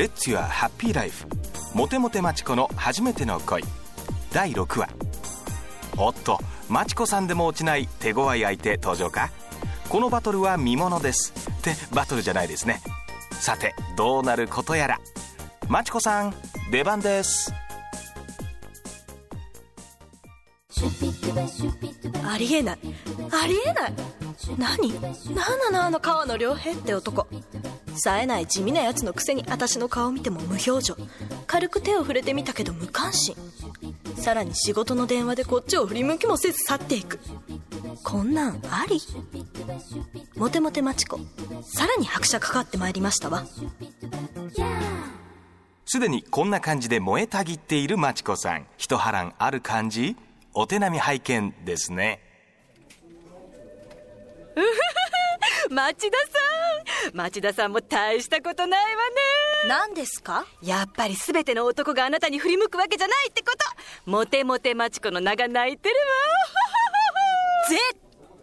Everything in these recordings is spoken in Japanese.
レッツ・ユア・ハッピー・ライフモテモテマチコの初めての恋。第6話。おっとマチコさんでも落ちない手強い相手登場か？このバトルは見ものですってバトルじゃないですね。さてどうなることやら。マチコさん出番です。ありえない。ありえない。何？何なのあの川野良平って男冴えない地味なやつのくせに私の顔見ても無表情。軽く手を触れてみたけど無関心。さらに仕事の電話でこっちを振り向きもせず去っていく。こんなんあり？モテモテマチコ。さらに拍車かかってまいりましたわ。すでにこんな感じで燃えたぎっているマチコさん。一波乱ある感じ？お手並み拝見ですね。町田さん 町田さんも大したことないわね。何ですか？やっぱり全ての男があなたに振り向くわけじゃないってこと。モテモテマチコの名が泣いてるわ。絶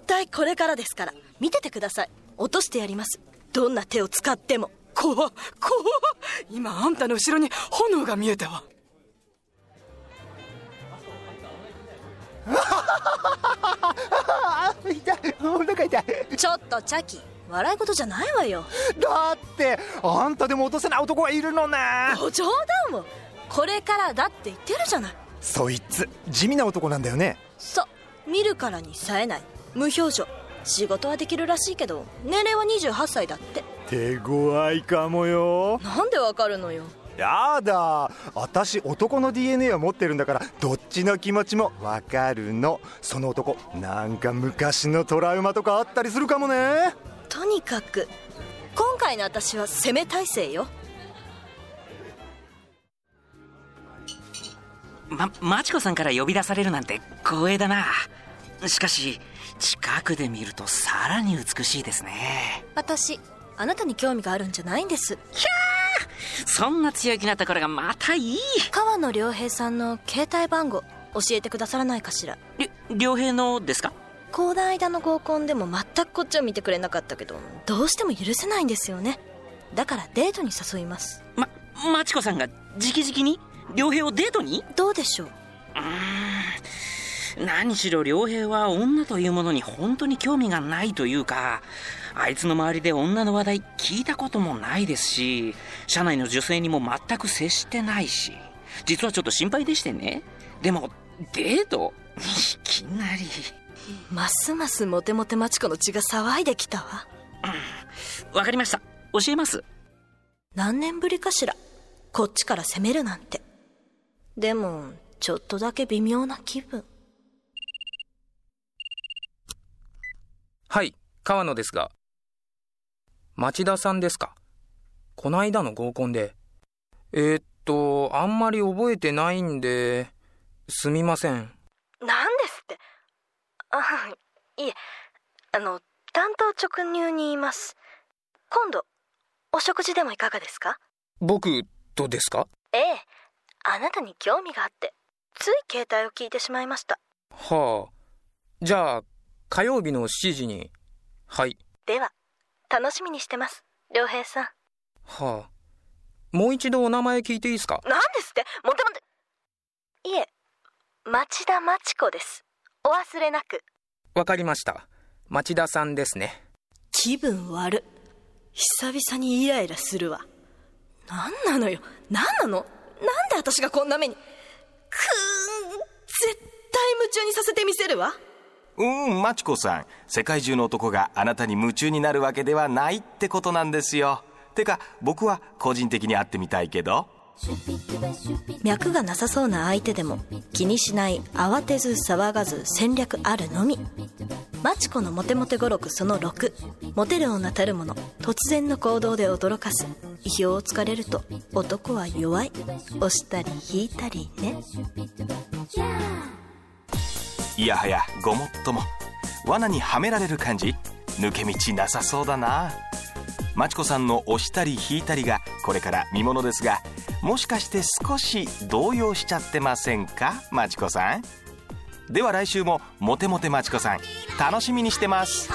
対これからですから。見ててください。落としてやります。どんな手を使っても。怖っ怖っ。今あんたの後ろに炎が見えたわ。痛い。お腹痛い。ちょっとチャキ笑い事じゃないわよ。だってあんたでも落とせない男がいるのね。ご冗談を。これからだって言ってるじゃない。そいつ地味な男なんだよね。そう見るからに冴えない無表情。仕事はできるらしいけど年齢は28歳だって。手強いかもよ。なんでわかるのよ。やだ。私男の DNA を持ってるんだからどっちの気持ちもわかるの。その男なんか昔のトラウマとかあったりするかもねとにかく今回の私は攻め体制よ。ま、マチコさんから呼び出されるなんて光栄だな。しかし近くで見るとさらに美しいですね。私あなたに興味があるんじゃないんです。ひゃー！そんな強気なところがまたいい。川野良平さんの携帯番号教えてくださらないかしら。り良平のですか？この間の合コンでも全くこっちを見てくれなかったけどどうしても許せないんですよね。だからデートに誘います。ま、マチコさんが直々に？良平をデートに？どうでしょう。うーん何しろ良平は女というものに本当に興味がないというかあいつの周りで女の話題聞いたこともないですし社内の女性にも全く接してないし実はちょっと心配でしてね。でもデート？いきなりますますモテモテマチコの血が騒いできたわ。わかりました。教えます。何年ぶりかしらこっちから攻めるなんて。でもちょっとだけ微妙な気分。はい、川野ですが。町田さんですか？こないだの合コンで。えー、っと、あんまり覚えてないんで、すみません。あい。えあの担当直入に言います。今度お食事でもいかがですか？僕とですか？ええあなたに興味があってつい携帯を聞いてしまいました。はあ。じゃあ、火曜日の7時に。はい。では楽しみにしてます良平さん。はあ。もう一度お名前聞いていいですか？なんですって？モテモテいえ町田町子ですお忘れなく。わかりました。町田さんですね。気分悪。久々にイライラするわ。何なのよ。何なの。なんで私がこんな目に。くーん絶対夢中にさせてみせるわ。うーんマチコさん。世界中の男があなたに夢中になるわけではないってことなんですよ。てか僕は個人的に会ってみたいけど脈がなさそうな相手でも気にしない慌てず騒がず戦略あるのみ。マチコのモテモテ語録その6モテる女たるもの突然の行動で驚かす。意表をつかれると男は弱い。押したり引いたりね。いやはやごもっとも。罠にはめられる感じ？抜け道なさそうだな。マチコさんの押したり引いたりがこれから見ものですがもしかして少し動揺しちゃってませんか？まちこさん。では来週もモテモテまちこさん楽しみにしてます。